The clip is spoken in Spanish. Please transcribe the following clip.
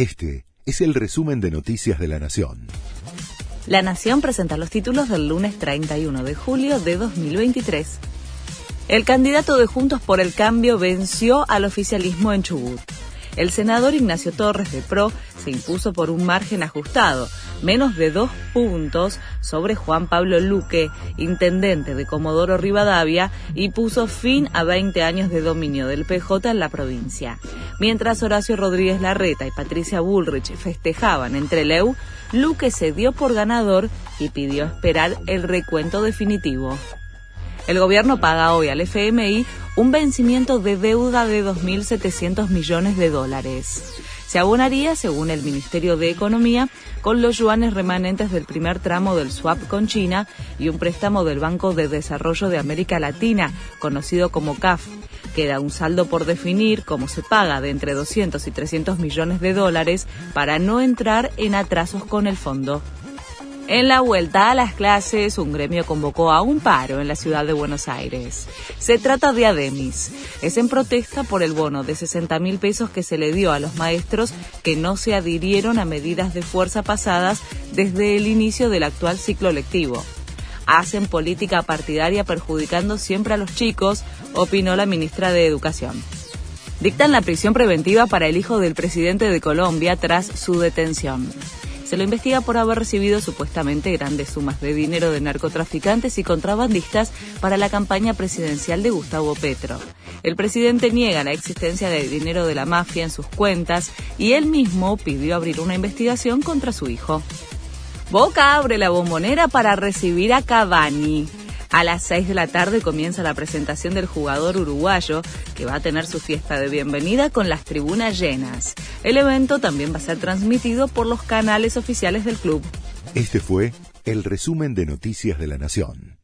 Este es el resumen de Noticias de la Nación. La Nación presenta los títulos del lunes 31 de julio de 2023. El candidato de Juntos por el Cambio venció al oficialismo en Chubut. El senador Ignacio Torres de PRO se impuso por un margen ajustado, menos de dos puntos sobre Juan Pablo Luque, intendente de Comodoro Rivadavia, y puso fin a 20 años de dominio del PJ en la provincia. Mientras Horacio Rodríguez Larreta y Patricia Bullrich festejaban entre Leu, Luque se dio por ganador y pidió esperar el recuento definitivo. El gobierno paga hoy al FMI un vencimiento de deuda de 2.700 millones de dólares. Se abonaría, según el Ministerio de Economía, con los yuanes remanentes del primer tramo del swap con China y un préstamo del Banco de Desarrollo de América Latina, conocido como CAF. Queda un saldo por definir, como se paga, de entre 200 y 300 millones de dólares para no entrar en atrasos con el fondo. En la vuelta a las clases, un gremio convocó a un paro en la ciudad de Buenos Aires. Se trata de Ademis. Es en protesta por el bono de 60 mil pesos que se le dio a los maestros que no se adhirieron a medidas de fuerza pasadas desde el inicio del actual ciclo lectivo. Hacen política partidaria perjudicando siempre a los chicos, opinó la ministra de Educación. Dictan la prisión preventiva para el hijo del presidente de Colombia tras su detención. Se lo investiga por haber recibido supuestamente grandes sumas de dinero de narcotraficantes y contrabandistas para la campaña presidencial de Gustavo Petro. El presidente niega la existencia de dinero de la mafia en sus cuentas y él mismo pidió abrir una investigación contra su hijo. Boca abre la bombonera para recibir a Cavani. A las 6 de la tarde comienza la presentación del jugador uruguayo, que va a tener su fiesta de bienvenida con las tribunas llenas. El evento también va a ser transmitido por los canales oficiales del club. Este fue el resumen de Noticias de la Nación.